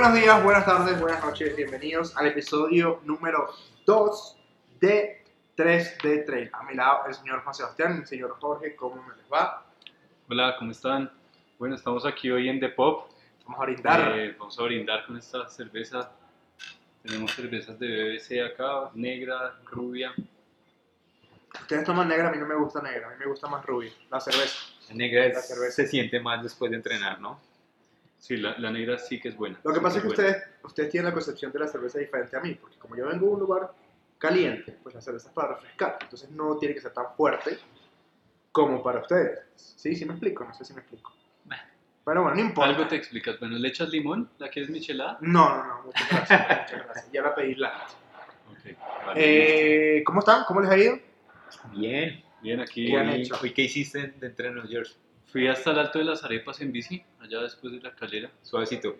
Buenos días, buenas tardes, buenas noches, bienvenidos al episodio número 2 de 3 de Trail. A mi lado el señor Juan Sebastián, el señor Jorge, ¿cómo me les va? Hola, ¿cómo están? Bueno, estamos aquí hoy en The Pop. Vamos a brindar. Eh, vamos a brindar con esta cerveza. Tenemos cervezas de BBC acá, negra, rubia. Ustedes toman negra, a mí no me gusta negra, a mí me gusta más rubia, la cerveza. La negra es- La cerveza. se siente más después de entrenar, ¿no? Sí, la, la negra sí que es buena. Lo que sí pasa es que buena. ustedes, ustedes tienen la concepción de la cerveza diferente a mí, porque como yo vengo de un lugar caliente, pues la cerveza es para refrescar, entonces no tiene que ser tan fuerte como para ustedes. Sí, sí me explico, no sé si me explico. Bueno. Pero bueno, no importa. Algo te explicas. Bueno, ¿le echas limón? ¿La quieres michelada? No, no, no, muchas gracias, muchas gracias. Ya la pedí la. Ok. vale, Eh, ¿Cómo están? ¿Cómo les ha ido? Bien. Bien, aquí ¿Qué han ¿Y hecho? hoy qué hiciste de entreno, George? Fui hasta el Alto de las Arepas en bici, allá después de la calera. Suavecito.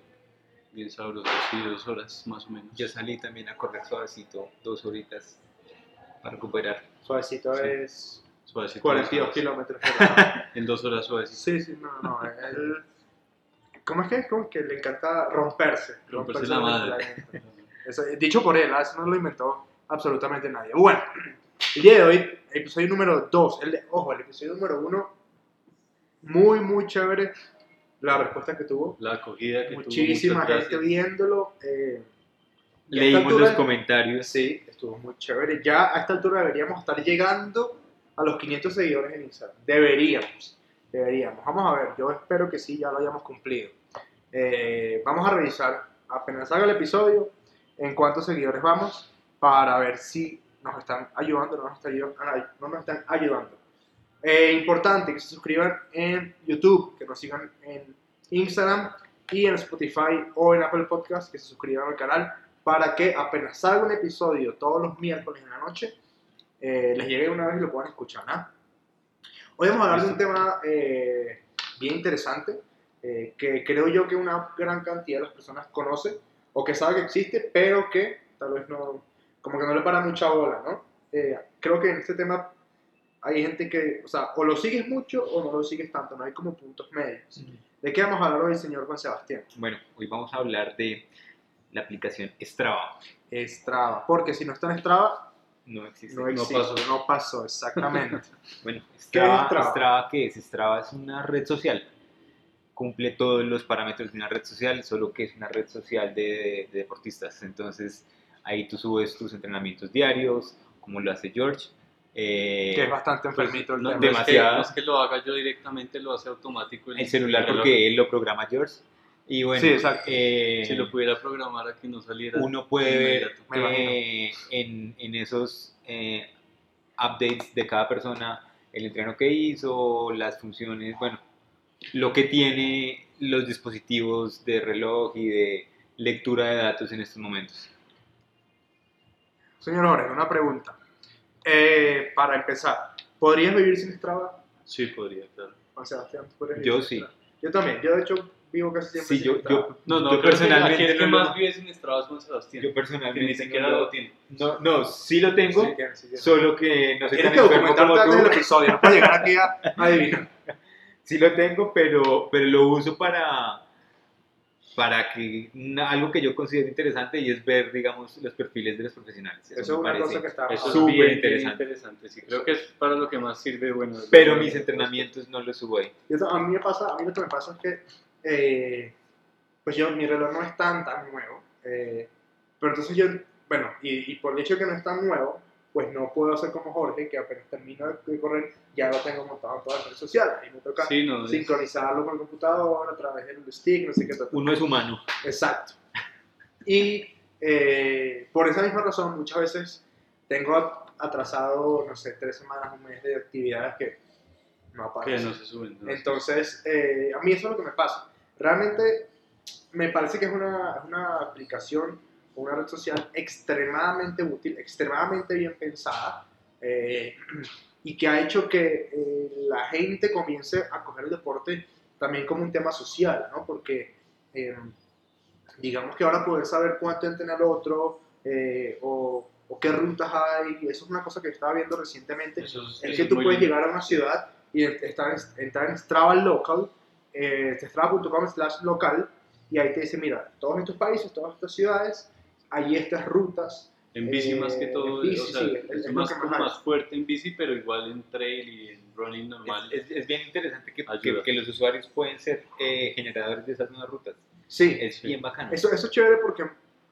Bien sabroso, sí, dos horas más o menos. Yo salí también a correr suavecito, dos horitas para recuperar. Suavecito Sí. es Suavecito, 42 dos horas. kilómetros por hora. En dos horas suavecito. Sí, sí, no, no. Él, ¿Cómo es que es? Como que le encanta romperse. Romperse la madre. Eso, dicho por él, ¿ah? eso no lo inventó absolutamente nadie. Bueno, el día de hoy, episodio número 2. El de- ojo, el episodio número 1, muy, muy chévere la respuesta que tuvo. La acogida que tuvo, Muchísima gente viéndolo. eh, Leímos altura- los comentarios. Sí, estuvo muy chévere. Ya a esta altura deberíamos estar llegando a los 500 seguidores en Instagram. Deberíamos. Deberíamos. Vamos a ver. Yo espero que sí, ya lo hayamos cumplido. Eh, vamos a revisar apenas haga el episodio en cuántos seguidores vamos para ver si nos están ayudando o no nos están ayudando. Eh, importante que se suscriban en YouTube, que nos sigan en Instagram y en Spotify o en Apple Podcast, que se suscriban al canal para que apenas salga un episodio todos los miércoles en la noche, eh, les llegue una vez y lo puedan escuchar. ¿ah? Hoy vamos a hablar de un tema eh, bien interesante eh, que creo yo que una gran cantidad de las personas conoce o que sabe que existe, pero que tal vez no, como que no le para mucha bola, ¿no? Eh, creo que en este tema hay gente que, o sea, o lo sigues mucho o no lo sigues tanto, no hay como puntos medios. ¿De qué vamos a hablar hoy, señor Juan Sebastián? Bueno, hoy vamos a hablar de la aplicación Strava. Strava, porque si no está en Strava, No existe. no no existe, pasó. no pasó, exactamente. Bueno, ¿Qué es Strava, Strava? Strava, ¿qué es? Strava es una red social. Cumple todos los parámetros de una red social, solo que es una red social de, de deportistas. Entonces, ahí tú subes tus entrenamientos diarios, como lo hace George. Eh, que es bastante enfermito el No, tema. no es que- demasiado. no es que lo haga yo directamente, lo hace automático. el celular reloj. porque él lo programa George. Y bueno, Sí, exacto. eh, Si lo pudiera programar a que no saliera. uno puede ver que en, en esos eh, updates de cada persona el entreno que hizo, las funciones, bueno, lo que tiene los dispositivos de reloj y de lectura de datos en estos momentos. Señor Jorge, una pregunta. Eh, para empezar, ¿podrías vivir sin Strava, Sí, podría, claro. Juan Sebastián? ¿tú podrías Yo vivir sin sí. Strava? Yo también, yo de hecho vivo casi siempre Sí, sin yo, Strava. yo, No, no, yo que personalmente el que no lo- más vive sin Strava es Juan Sebastián. yo que personalmente ni siquiera no, lo tiene. no, no, sí lo tengo, Sí, que- sí, que- solo que no soy Tienes que documentarte antes del episodio, no puedes llegar aquí a adivinar. Sí lo tengo, pero, pero lo uso para, para que una- algo que yo considero interesante y es ver, digamos, los perfiles de los profesionales. Eso es me una parece. cosa que está... Eso es Súper interesante. interesante. Sí, creo que es para lo que más sirve. Bueno, Pero mis entrenamientos no los subo ahí. Eso, a mí me pasa, a mí lo que me pasa es que, eh, pues yo, mi reloj no es tan, tan nuevo, eh, pero entonces yo, bueno, y, y por el hecho de que no es tan nuevo, pues no puedo hacer como Jorge, que apenas termino de correr, ya lo tengo montado en todas las redes sociales, y me toca Sí, no, es- sincronizarlo con el computador a través del stick, no sé qué tal. Uno es humano. Exacto. Y eh, por esa misma razón, muchas veces tengo atrasado, no sé, tres semanas, un mes de actividades que no que aparecen. no se suben. no. Entonces, eh, a mí eso es lo que me pasa. Realmente me parece que es una, es una aplicación, una red social extremadamente útil, extremadamente bien pensada eh, y que ha hecho que eh, la gente comience a coger el deporte también como un tema social, ¿no? Porque eh, digamos que ahora poder saber cuánto entrena el otro eh, o, o qué rutas hay, eso es una cosa que estaba viendo recientemente, Eso es eso que tú puedes llegar a una ciudad y estar en, entrar en Strava local, eh, strava.com slash local, y ahí te dice, mira, todos estos países, todas estas ciudades, hay estas rutas. En bici más que Eh, todo, bici, o sea, sí, es- es, es más, que más más fuerte en bici, pero igual en trail y en running normal. Es, es- es bien interesante que, que, que los usuarios pueden ser eh, generadores de esas nuevas rutas. Sí, Es Sí. bien bacano. Eso, eso es chévere porque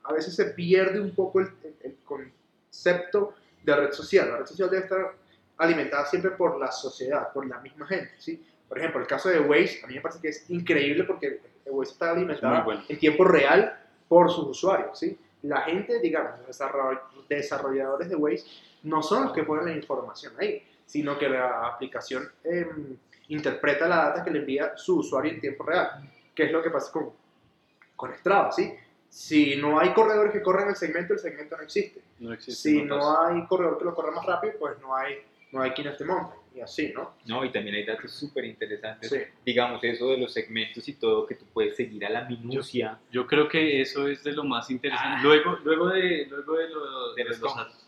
a veces se pierde un poco el, el- el concepto de red social. La red social debe estar alimentada siempre por la sociedad, por la misma gente. ¿sí? Por ejemplo, el caso de Waze, a mí me parece que es increíble porque Waze está alimentada muy bueno. en tiempo real por sus usuarios. ¿sí? La gente, digamos, los desarroll- desarrolladores de Waze no son los que ponen la información ahí, sino que la aplicación em, interpreta la data que le envía su usuario en tiempo real. ¿Qué es lo que pasa con, con Strava? ¿sí? Si no hay corredores que corran el segmento, el segmento no existe. No existe. Si no hay corredor que lo corra más rápido, pues no hay, no hay quien te monte. Y así, ¿no? No, y también hay datos súper interesantes. Sí. Digamos, eso de los segmentos y todo, que tú puedes seguir a la minucia. Yo creo que eso es de lo más interesante. Ah. Luego, luego de, luego de, lo- De de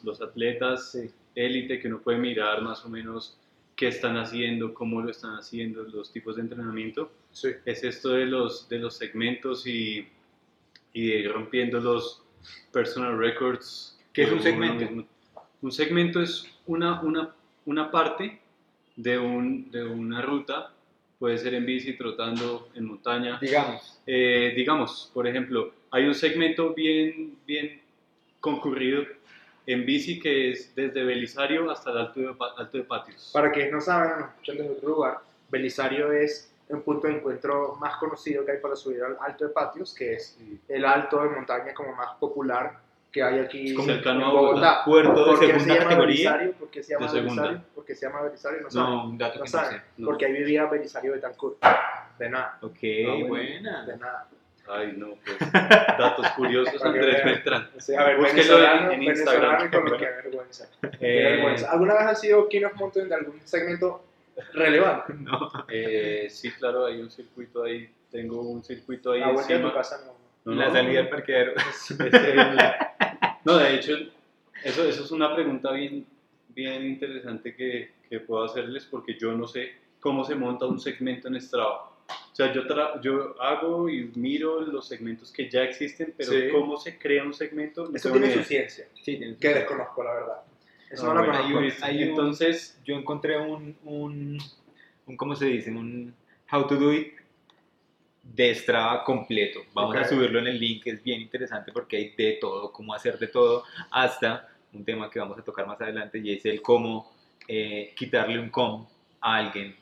los atletas élite que uno puede mirar más o menos qué están haciendo, cómo lo están haciendo, los tipos de entrenamiento, Sí. es esto de los, de los segmentos y, y de ir rompiendo los personal records. ¿Qué es un segmento? Un segmento es una, una, una parte de, un, de una ruta, puede ser en bici, trotando, en montaña. Digamos, Eh, digamos, por ejemplo, hay un segmento bien, bien concurrido en bici que es desde Belisario hasta el Alto de, Alto de Patios. Para quienes no saben, nos escuchan desde otro lugar, Belisario es un punto de encuentro más conocido que hay para subir al Alto de Patios, que es el alto de montaña como más popular que hay aquí Es como en cercano a Bogotá. puerto de ¿Por qué segunda categoría. ¿Por qué se llama De segunda. Belisario? ¿Por qué se llama Belisario? No saben. No, un dato No que no saben. sé. no. Porque ahí vivía Belisario de Tancur. De nada, Ok, bueno. buena. de nada. Ay, no, pues, datos curiosos, Andrés. Beltrán. Sí, a ver, Búsquelo en- en Instagram. y con lo que vergüenza. Qué Eh, vergüenza. ¿Alguna vez has sido King of Mountain de algún segmento relevante? no. Eh, sí, claro, hay un circuito ahí, tengo un circuito ahí La vuelta de tu encima. casa no. No, la no, salida al parqueadero. es el- no, de hecho, eso, eso es una pregunta bien, bien interesante que, que puedo hacerles porque yo no sé cómo se monta un segmento en Strava. O sea, yo, tra- yo hago y miro los segmentos que ya existen, pero Sí. cómo se crea un segmento, no Eso tiene ni su idea. ciencia, Sí, tienes que razón. desconozco, la verdad. Eso Ah, no lo bueno, conozco. hay un- listo. hay un- Entonces, Yo encontré un, un, un, ¿cómo se dice? Un how to do it de Strava completo. Vamos Ok. a subirlo en el link, es bien interesante porque hay de todo, cómo hacer de todo, hasta un tema que vamos a tocar más adelante y es el cómo eh, quitarle un com a alguien,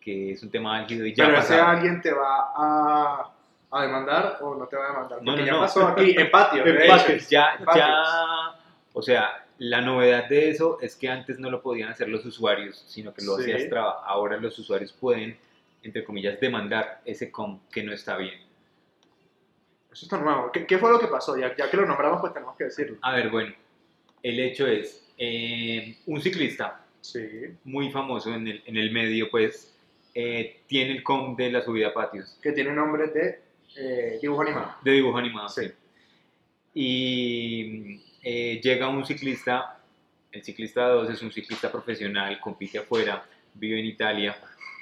que es un tema álgido y ya Pero ese alguien te va a, a demandar o no te va a demandar. No, Porque no, ya no. pasó aquí en patio. En. Patios, ya, En Patios. ya, o sea, la novedad de eso es que antes no lo podían hacer los usuarios, sino que lo Sí. hacía Strava. Ahora los usuarios pueden, entre comillas, demandar ese com que no está bien. Eso está nuevo. ¿Qué, qué fue lo que pasó? Ya, ya que lo nombramos, pues tenemos que decirlo. A ver, bueno, el hecho es, eh, un ciclista Sí. muy famoso en el, en el medio, pues, eh, tiene el com de la subida a patios, Que tiene nombre de eh, dibujo animado. de dibujo animado. Sí. sí. Y eh, llega un ciclista, el ciclista 2 es un ciclista profesional, compite afuera, vive en Italia,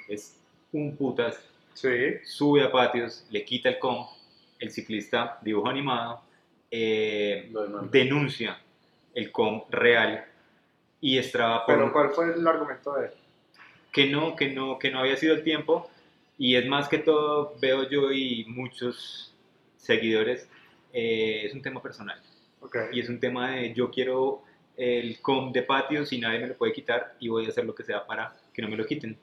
es un putas, Sí. sube a patios, le quita el com, el ciclista dibujo animado eh, denuncia el com real y Strava por Pero ¿cuál fue el argumento de él? que no, que no, que no había sido el tiempo y es más que todo veo yo y muchos seguidores eh, es un tema personal Ok. y es un tema de yo quiero el com de patios y nadie me lo puede quitar y voy a hacer lo que sea para que no me lo quiten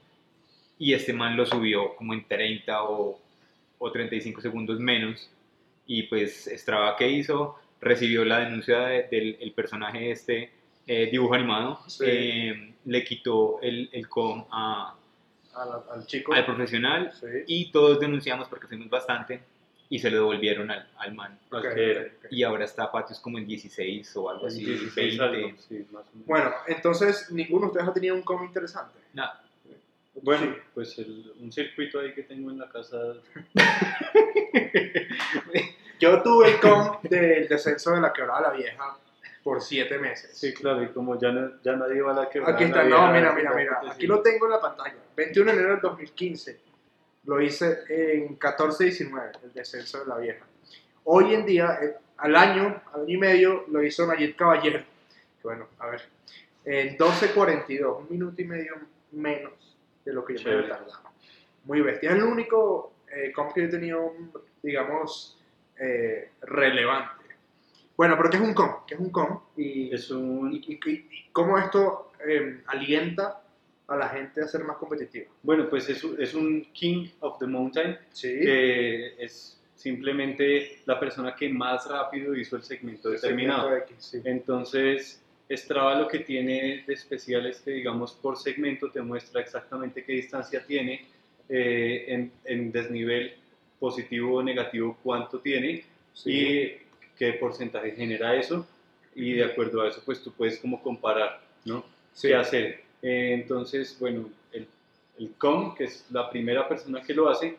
y este man lo subió como en 30 o, o 35 segundos menos y pues Strava que hizo recibió la denuncia de- del el personaje este eh, dibujo animado Sí. eh, le quitó el, el com a, Al, al chico. al profesional Sí. y todos denunciamos porque fuimos bastante y se lo devolvieron al, al man Ok, Ok. ok, ok. y ahora está Patios como en 16 o algo así 16 20 algo, sí, más o menos. Bueno, entonces ninguno de ustedes ha tenido un cómic interesante. Nada. Bueno, pues el- un circuito ahí que tengo en la casa. Yo tuve el com del descenso de la quebrada la vieja por siete meses. Sí, claro, y como ya, no- ya nadie va a la que Aquí está, no, mira, mira, mira. Aquí lo tengo en la pantalla. 21 de enero del 2015. lo hice en 14-19, el descenso de la vieja. Hoy en día, eh, al año, al año y medio, lo hizo Nayib Caballero. Bueno, a ver, en 12.42, un minuto y medio menos de lo que yo me había Chévere. tardado. Muy bestia. Es el único eh, comp que yo he tenido, digamos, eh, relevante. Bueno, pero ¿qué es un comp? ¿Qué es un comp? Y, Es un, y, y- y cómo esto eh, alienta a la gente a ser más competitiva. bueno, pues es es un King of the Mountain, Sí. que es simplemente la persona que más rápido hizo el segmento determinado. Segmento X, sí. Entonces, Strava lo que tiene de especial es que, digamos, por segmento te muestra exactamente qué distancia tiene, eh, en, en desnivel positivo o negativo cuánto tiene Sí. y qué porcentaje genera eso. Y de acuerdo a eso, pues tú puedes como comparar, ¿no? Sí. qué hacer. Eh, entonces, bueno, el, el com, que es la primera persona que lo hace,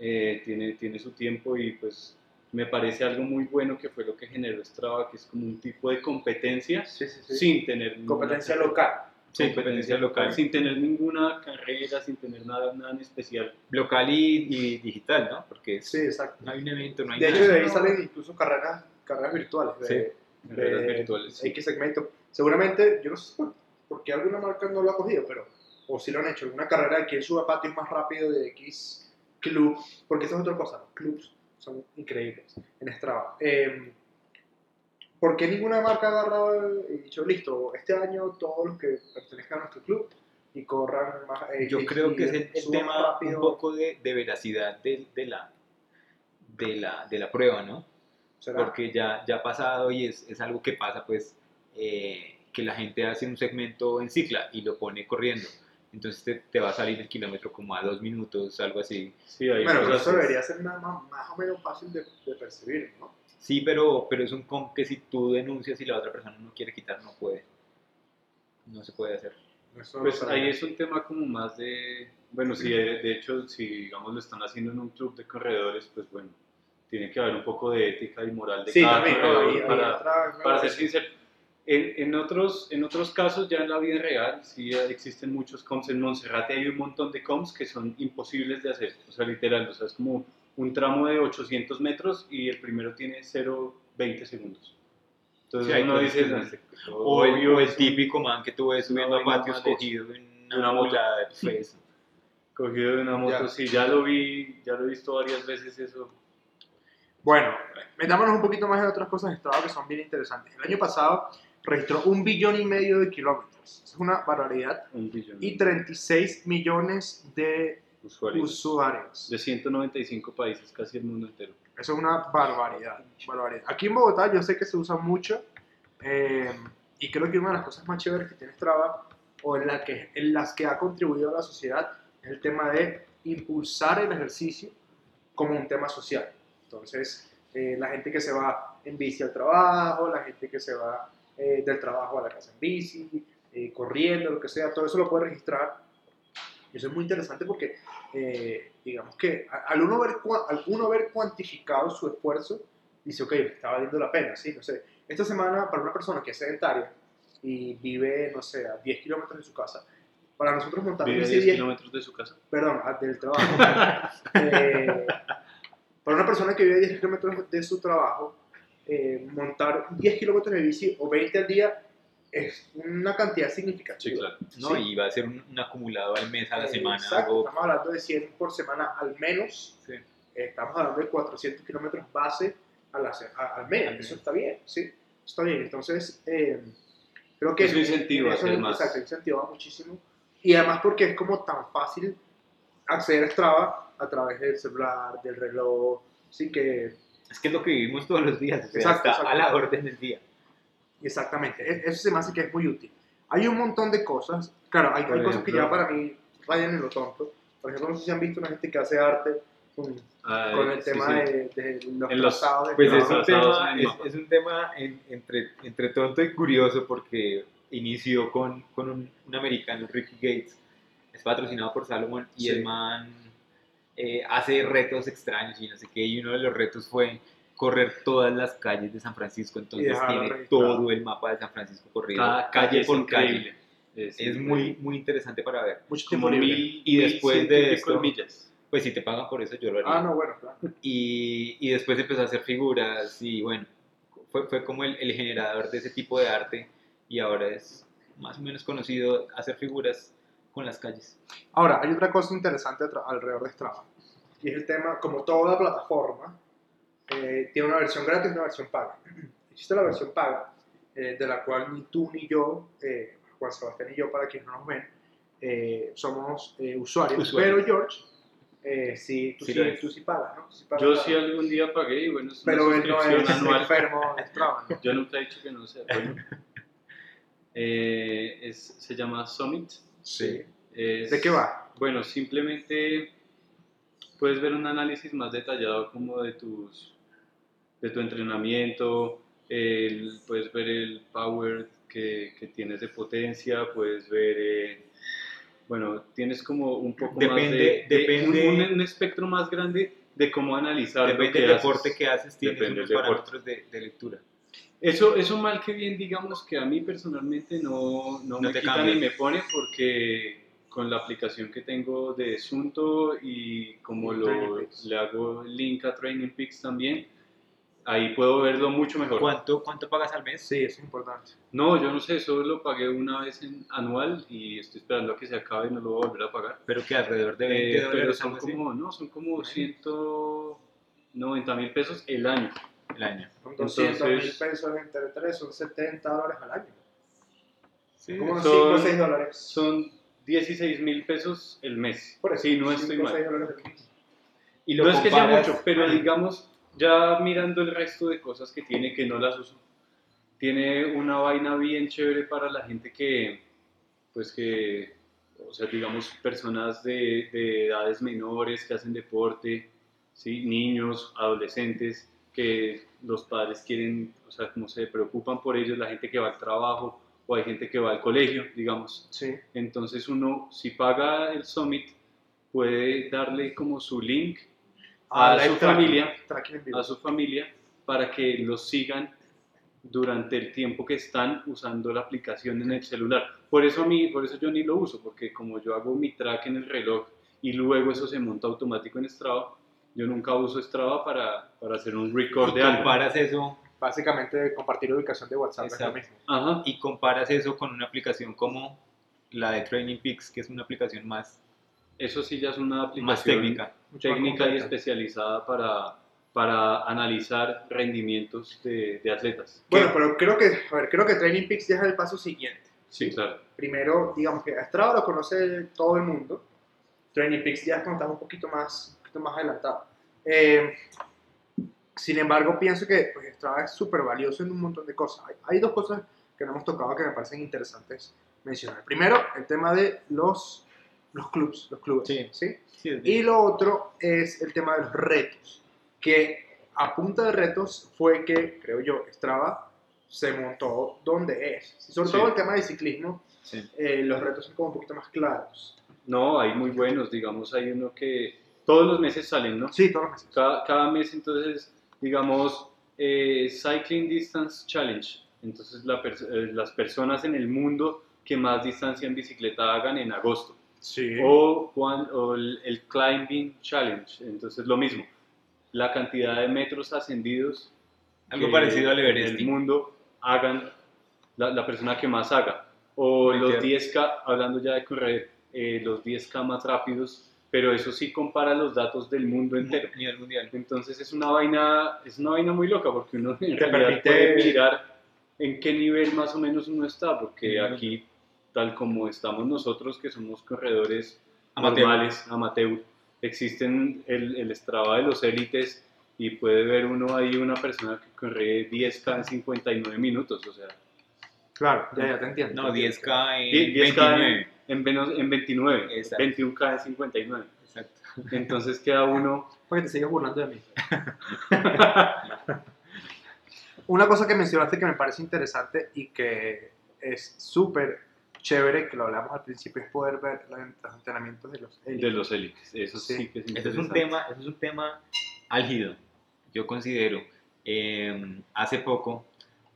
eh, tiene, tiene su tiempo y pues me parece algo muy bueno que fue lo que generó Strava, que es como un tipo de competencia Sí, sí, sí. sin tener ninguna Competencia carrera. local. Sí, competencia local, sin tener ninguna carrera, sin tener nada, nada en especial. Local y, y digital, ¿no? Porque Sí, exacto. no hay un evento, no hay De hecho, nada. de ahí salen incluso carreras, carreras virtuales. De, Sí, carreras de virtuales. X segmento. Seguramente, yo no sé por, por qué alguna marca no lo ha cogido, pero, o si lo han hecho, alguna carrera de quién sube patios más rápido de X club, porque esa es otra cosa, clubs son increíbles en Strava. Eh, ¿Por qué ninguna marca ha agarrado y dicho, listo, este año todos los que pertenezcan a nuestro club y corran más... eh, Yo y- creo que es el, tema rápido"? un poco de, de veracidad de, de la, de, la, de la prueba, ¿no? ¿Será? Porque ya, ya ha pasado y es, es algo que pasa, pues, eh, que la gente hace un segmento en cicla y lo pone corriendo. Entonces te, te va a salir el kilómetro como a dos minutos, algo así. Sí, hay Bueno, pero cosas- eso debería ser más, más, o menos fácil de, de percibir, ¿no? Sí, pero, pero es un comp que si tú denuncias y la otra persona no quiere quitar, no puede. No se puede hacer. Eso Pues no ahí es un tema como más de, bueno, si de, de hecho, si digamos lo están haciendo en un club de corredores, pues bueno, tiene que haber un poco de ética y moral de Sí, cada también, corredor Ahí- ahí para, para ser sincero. En, en otros, en otros casos, ya en la vida real, sí existen muchos comps. En Monserrate hay un montón de comps que son imposibles de hacer, o sea, literal, o sea, es como un tramo de 800 metros y el primero tiene 0,20 segundos. Entonces Sí, uno dice, obvio, O el, o el típico man que tú ves subiendo a patios cogido en una, Una moto. eso. cogido de una moto, Ya. sí, ya lo vi, ya lo he visto varias veces eso. Bueno, metámonos un poquito más en otras cosas de Strava que son bien interesantes. El año pasado registró un billón y medio de kilómetros. Es una barbaridad. Un billón Y 36 millones de usuarios usuarios. de 195 países, casi el mundo entero. Eso es una barbaridad, barbaridad. Aquí en Bogotá yo sé que se usa mucho eh, y creo que una de las cosas más chéveres que tiene Strava o en, la que, en las que ha contribuido a la sociedad es el tema de impulsar el ejercicio como un tema social. Entonces, eh, la gente que se va en bici al trabajo, la gente que se va eh, del trabajo a la casa en bici, eh, corriendo, lo que sea, todo eso lo puede registrar. Y eso es muy interesante porque eh, digamos que al uno, ver, al uno ver cuantificado su esfuerzo, dice, ok, está valiendo la pena, ¿sí? No sé, esta semana para una persona que es sedentaria y vive, no sé, a 10 kilómetros de su casa, para nosotros montar Vive bici 10 10 kilómetros de su casa. perdón, a- del trabajo. Eh, para una persona que vive a 10 kilómetros de su trabajo, eh, montar 10 kilómetros de bici o 20 al día es una cantidad significativa. Sí, claro. ¿no? Sí. Y va a ser un, un acumulado al mes, a la Eh, semana. Exacto, estamos hablando de 100 por semana al menos. Sí. Estamos hablando de 400 kilómetros base a la a- al mes. Al Eso mes. está bien, sí. Está bien. Entonces, eh, creo que Eso incentiva eso más. Exacto, incentiva muchísimo. Y además porque es como tan fácil acceder a Strava a través del celular, del reloj. Sí que, Es que es lo que vivimos todos los días, o sea, Exacto, está a la orden del día. exactamente. E- Eso se me hace que es muy útil. Hay un montón de cosas. Claro, hay, hay cosas que ya para mí rayan en lo tonto. Por ejemplo, no sé si han visto una gente que hace arte con Ah, con el sí, tema sí. De, de los En los- trazados de Pues es un tema, en es, es un tema en- entre, entre tonto y curioso porque inició con, con un, un americano, Ricky Gates, es patrocinado por Salomon y Sí. el man eh, hace retos extraños y no sé qué, y uno de los retos fue correr todas las calles de San Francisco, entonces tiene todo el mapa de San Francisco corrido, Cada calle por calle. increíble. Es, Es muy, muy interesante para ver. mucho tiempo libre. mil, Y después de esto- millas. Pues si te pagan por eso, yo lo haría. Ah, no, bueno, claro. y, y después empezó a hacer figuras y bueno, fue, fue como el, el generador de ese tipo de arte y ahora es más o menos conocido hacer figuras con las calles. Ahora, hay otra cosa interesante alrededor de Strava. Y es el tema, como toda plataforma, eh, tiene una versión gratis y una versión paga. Existe la versión paga, eh, de la cual ni tú ni yo, eh, Juan Sebastián y yo, para quienes no nos ven, eh, somos eh, usuarios. Usuarios. Pero George, eh, sí, tú Sí sí, tú sí pagas, ¿no? Sí pagas Yo la- sí algún día pagué y bueno, es una Pero él no es anual. enfermo de Strava, ¿no? Yo nunca he dicho que no sea. Bueno. Eh, es, se llama Summit. Sí. Es- ¿De qué va? Bueno, simplemente puedes ver un análisis más detallado como de tus de tu entrenamiento, el- puedes ver el power que, que tienes de potencia, puedes ver, eh, bueno, tienes como un poco más Depende- de, de- depende- un, un- un espectro más grande de cómo analizar Depende del deporte que haces, tienes Depende unos parámetros de, de lectura. Eso, eso mal que bien, digamos que a mí personalmente no, no, No me te quita cambia. ni me pone porque con la aplicación que tengo de Sunto y como lo, le hago link a Training Peaks también, ahí puedo verlo mucho mejor. ¿Cuánto, ¿Cuánto pagas al mes? Sí, es importante. No, yo no sé, solo lo pagué una vez en anual y estoy esperando a que se acabe y no lo voy a volver a pagar. Pero que alrededor de 20 Eh, pero dólares son algo así, como, no, son como 190 mil pesos el año. El año. Son 200 mil pesos entre 3, son 70 dólares al año. Como unos son- 5 o 6 dólares. Son 16 mil pesos el mes. Por eso, sí, no 5 estoy mal. 6 dólares al mes. Y No es que sea mucho, pero digamos, ya mirando el resto de cosas que tiene que no las uso, tiene una vaina bien chévere para la gente que, pues que, o sea, digamos, personas de, de edades menores que hacen deporte, ¿sí? niños, adolescentes, que los padres quieren, o sea, como se preocupan por ellos, la gente que va al trabajo o hay gente que va al colegio, digamos. Sí. Entonces uno, si paga el Summit, puede darle como su link a live su tracking, familia, tracking a su familia, para que los sigan durante el tiempo que están usando la aplicación en el celular. Por eso a mí, por eso yo ni lo uso, porque como yo hago mi track en el reloj y luego eso se monta automático en Strava, yo nunca uso Strava para, para hacer un record y de algo. comparas eso Básicamente, compartir ubicación de WhatsApp es lo Exacto. mismo. Ajá. y comparas eso con una aplicación como la de Training Peaks, que es una aplicación más, Eso sí ya es una aplicación más técnica. Mucho más técnica y completa. especializada para, para analizar rendimientos de, de atletas. Bueno, pero creo que, a ver, creo que Training Peaks ya es el paso siguiente. Sí, claro. Primero, digamos que a Strava lo conoce todo el mundo. Training Peaks ya es cuando estamos un poquito más, poquito más adelantado. Eh, sin embargo, pienso que pues, Strava es súper valioso en un montón de cosas. Hay, hay dos cosas que no hemos tocado que me parecen interesantes mencionar. Primero, el tema de los, los clubs, los clubes. Sí. ¿sí? Sí, Y lo otro es el tema de los retos, que a punta de retos fue que, creo yo, Strava se montó donde es. Sobre todo el tema de ciclismo, eh, los retos son como un poquito más claros. No, hay muy buenos, digamos, hay uno que todos los meses salen, ¿no? Sí, todos los meses. Cada, cada mes, entonces, digamos, eh, Cycling Distance Challenge. Entonces, la pers- eh, las personas en el mundo que más distancia en bicicleta hagan en agosto. Sí. O, o el, el Climbing Challenge. Entonces, lo mismo. La cantidad de metros ascendidos Algo que parecido al en Everest. el mundo hagan la, la persona que más haga. O los Entiendo. 10K, hablando ya de correr, eh, los 10K más rápidos, pero eso sí compara los datos del mundo entero. Nivel mundial. Entonces es una vaina, es una vaina muy loca porque uno en Te realidad permite- puede mirar en qué nivel más o menos uno está, porque Ujú. aquí, tal como estamos nosotros, que somos corredores Amateur. normales, amateur, existen el, el Strava de los élites y puede ver uno ahí una persona que corre 10K en 59 minutos, o sea, Claro, ya, ya te entiendo. No, 10K en 10K 29. En, en, menos- en 29, Exacto. 21K en 59. Exacto. Entonces queda uno Porque te sigues burlando de mí. Una cosa que mencionaste que me parece interesante y que es súper chévere, que lo hablamos al principio, es poder ver los entrenamientos de los de élites. los élites. Eso sí, Sí. que es Ese es un interesante. tema, ese es un tema álgido, yo considero. Eh, hace poco,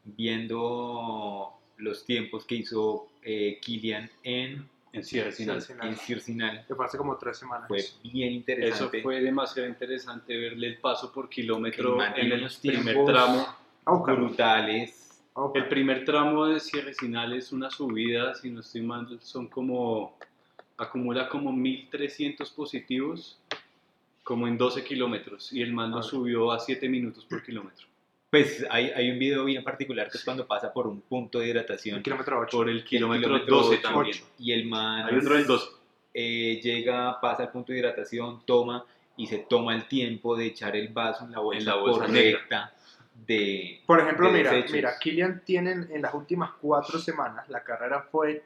viendo los tiempos que hizo eh, Kilian en En cierre final. Circinal. en Circinal. Que fue hace como tres semanas. Fue bien Eso interesante. fue demasiado interesante verle el paso por kilómetro en el primer tramo. Buscarlo, brutales. El primer tramo de cierre final es una subida, si no estoy mal, son como, acumula como 1300 positivos, como en 12 kilómetros, y el man lo subió a 7 minutos por kilómetro. Pues hay, hay un video bien particular que es cuando pasa por un punto de El hidratación. kilómetro 8. Por el kilómetro, kilómetro 12 ocho. también. Y el man Hay otro del 12. eh, llega, pasa al punto de hidratación, toma y se toma el tiempo de echar el vaso en la bolsa, En la bolsa correcta de... Por ejemplo, de mira, desechos. mira, Kilian tienen en las últimas cuatro semanas, la carrera fue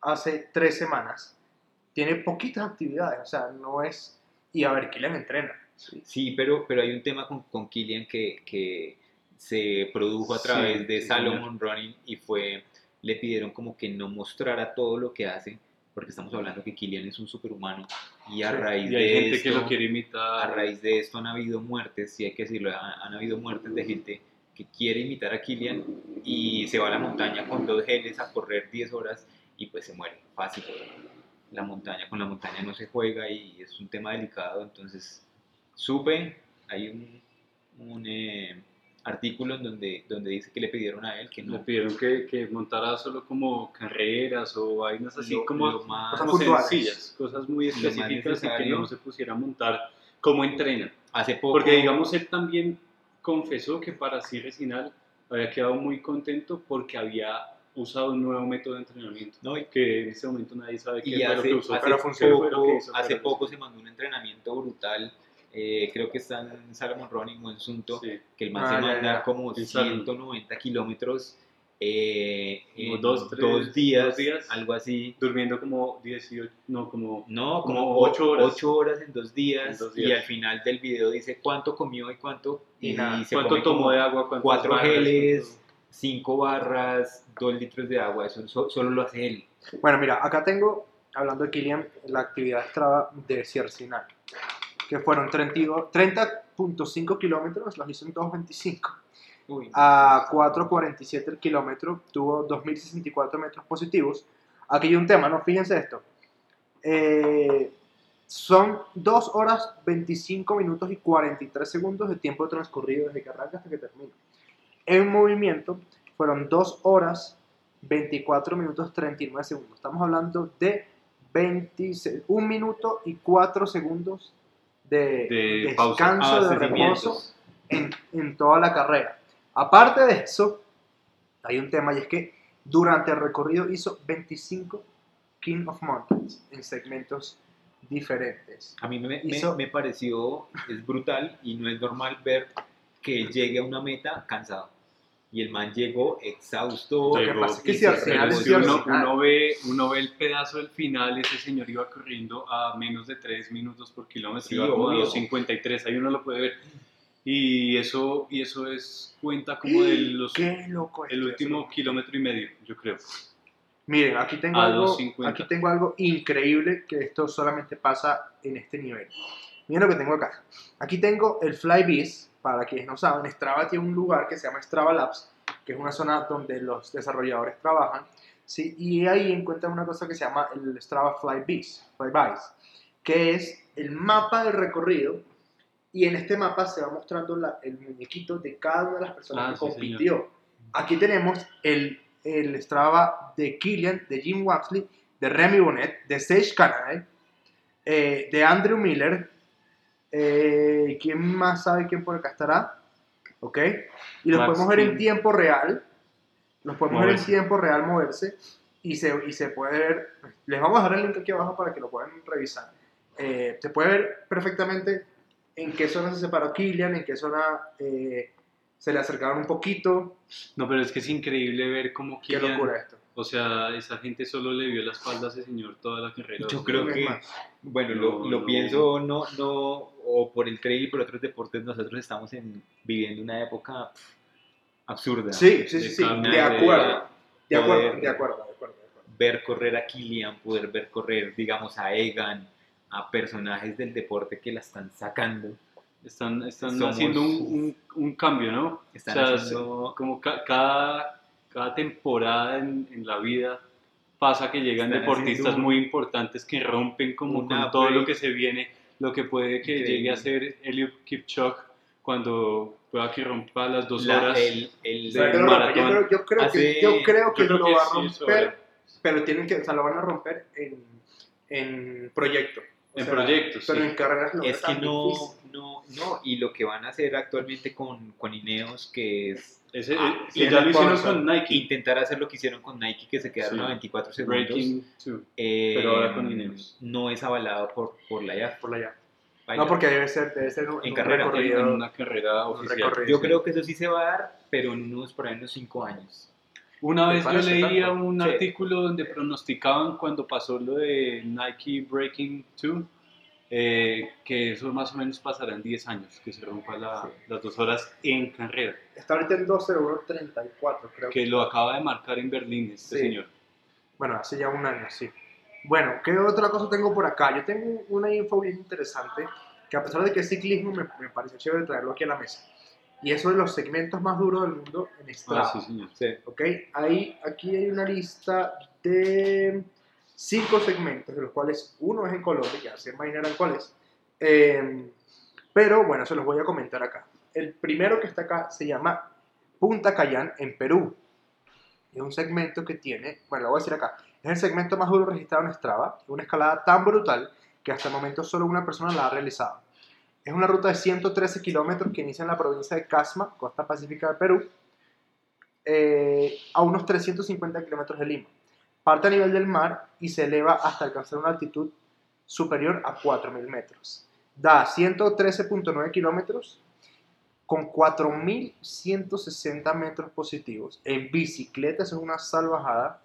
hace tres semanas, tiene poquitas actividades, o sea, no es... Y a ver, Kilian entrena. ¿sí? Sí, pero, pero hay un tema con, con Killian que, que se produjo a Sí, través de Salomon Running y fue, le pidieron como que no mostrara todo lo que hace, porque estamos hablando que Killian es un superhumano y a Sí, raíz Y hay de gente esto, que lo quiere a imitar. raíz de esto han habido muertes, si hay que decirlo, han, han habido muertes de gente que quiere imitar a Killian y se va a la montaña con dos geles a correr 10 horas y pues se muere, fácil. La montaña, con la montaña no se juega y es un tema delicado, entonces supe, hay un, un, eh, artículo en donde, donde dice que le pidieron a él que Le no pidieron que, que montara solo como carreras o vainas así Lo- como, lo más- Cosas como sencillas, cosas muy Lo específicas y que no se pusiera a montar como entrena. hace poco Porque digamos, él también confesó que para Cierre Final había quedado muy contento porque había usado un nuevo método de entrenamiento. ¿no? Y- Que en este momento nadie sabe qué y lo hace, que usó. hace pero funcionó, poco, fue lo que hizo, hace pero- poco se mandó un entrenamiento brutal eh, creo que está en Salomon Running o en Sunto Sí. que el man Ah, se manda como En Salomon. 190 kilómetros eh, en dos, tres, dos días, dos días. algo así Durmiendo como 18, no, como No, Como como ocho ocho horas. horas. en dos días. En dos Y días. al final del video dice cuánto comió y cuánto. Y nada. se cuánto tomó de agua, cuatro barras, geles, cuánto- cinco barras, dos litros de agua. Eso so- solo lo hace él. Bueno, mira, acá tengo, hablando de Kilian, la actividad Strava de Ciercinal, que fueron 32 30.5 kilómetros, los hizo en 2.25. Uy, A 4.47 el kilómetro, tuvo 2.064 metros positivos. Aquí hay un tema, ¿no? Fíjense esto. Eh, son 2 horas 25 minutos y 43 segundos de tiempo transcurrido desde que arranca hasta que termina. En movimiento fueron 2 horas 24 minutos 39 segundos. Estamos hablando de 1 minuto y 4 segundos de, descanso, de reposo en, en toda la carrera. Aparte de eso, hay un tema y es que durante el recorrido hizo 25 King of Mountains en segmentos diferentes. A mí me, me- Hizo- me pareció, es brutal y no es normal ver que llegue a una meta cansado. Y el man llegó exhausto. Lo que Llegó, pasa que si se al final es uno, uno ve, uno ve el pedazo del final, ese señor iba corriendo a menos de 3 minutos por kilómetro, Sí, iba como a obvio. los 53, ahí uno lo puede ver. Y eso, y eso es cuenta como de los, Qué loco el último kilómetro y medio, yo creo. Miren, aquí tengo, A algo, 2.50. aquí tengo algo increíble que esto solamente pasa en este nivel. Miren lo que tengo acá. Aquí tengo el Flybees. Para quienes no saben, Strava tiene un lugar que se llama Strava Labs, que es una zona donde los desarrolladores trabajan. ¿sí? Y ahí encuentran una cosa que se llama el Strava Flybees, Flybees, que es el mapa del recorrido. Y en este mapa se va mostrando la- el muñequito de cada una de las personas Ah, que sí, compitió. Aquí tenemos el, el Strava de Killian, de Jim Waxley, de Remy Bonnet, de Sage Canade, eh, de Andrew Miller. Eh, ¿Quién más sabe quién por acá estará? ¿Ok? Y los Max podemos ver en King. tiempo real. Los podemos ver en tiempo real moverse. Y se, y se puede ver. Les vamos a dejar el link aquí abajo para que lo puedan revisar. Eh, se puede ver perfectamente en qué zona se separó Killian, en qué zona eh, se le acercaron un poquito. No, pero es que es increíble ver cómo Qué Kylian, locura esto. O sea, esa gente solo le vio la espalda a ese señor toda la carrera. Yo creo que, más, bueno, No, lo, lo no. pienso no, no, o por el trail y por otros deportes, nosotros estamos en, viviendo una época pff, absurda. Sí, sí, de sí, sí, de de- acuerdo. De acuerdo, poder- de acuerdo, de acuerdo. de acuerdo. ver correr a Kilian, poder ver correr, digamos, a Egan, a personajes del deporte que la están sacando. Están, están Somos- haciendo un, un- un cambio, ¿no? Están o sea, haciendo- como ca- cada, cada temporada en, en la vida pasa que llegan Están deportistas muy importantes que rompen como con todo lo que se viene, lo que puede que Increíble. llegue a ser Eliud Kipchoge cuando pueda que rompa las dos La- horas. el, el- O sea, del que lo rompe. yo, maratón. creo, yo creo que, Hace- yo creo que yo creo lo que va a sí, romper, era. pero tienen que, o sea, lo van a romper en, en proyecto. En sea, proyectos, Pero sí. en carreras lo es que no, difícil. no, no, y lo que van a hacer actualmente con, con Ineos, que es Ese, Ah, eh, ya lo hicieron sponsor. con Nike. intentar hacer lo que hicieron con Nike, que se quedaron Sí. a 24 segundos. Eh, pero ahora con Ineos. No es avalado por, por la IAF. Por allá. Baila. No, porque debe ser, debe ser un, En un carrera, En recorrido. una carrera oficial. Yo sí. creo que eso sí se va a dar, pero en unos, por ahí unos 5 años. Una ¿Te vez yo leía tanto? un Sí. artículo donde pronosticaban cuando pasó lo de Nike Breaking 2 eh, que eso más o menos pasará en 10 años, que se rompa la- Sí. las dos horas en carrera, Está ahorita en 2.01.34, creo. que lo acaba de marcar en Berlín este Sí. señor. Bueno, hace ya un año, sí. Bueno, ¿qué otra cosa tengo por acá? Yo tengo una info bien interesante, que a pesar de que es ciclismo, me, me parece chévere traerlo aquí a la mesa. Y eso de los segmentos más duros del mundo en Strava. Ah, sí, señor. Sí. ¿ok? Ahí, aquí hay una lista de cinco segmentos, de los cuales uno es en Colombia, ya se imaginarán cuál es. Eh, pero bueno, se los voy a comentar acá. El primero que está acá se llama Punta Cayán en Perú. Es un segmento que tiene, bueno, lo voy a decir acá, es el segmento más duro registrado en Strava, una escalada tan brutal que hasta el momento solo una persona la ha realizado. Es una ruta de 113 kilómetros que inicia en la provincia de Casma, costa pacífica de Perú, eh, a unos 350 kilómetros de Lima. Parte a nivel del mar y se eleva hasta alcanzar una altitud superior a 4.000 metros. Da 113.9 kilómetros con 4.160 metros positivos. En bicicleta eso es una salvajada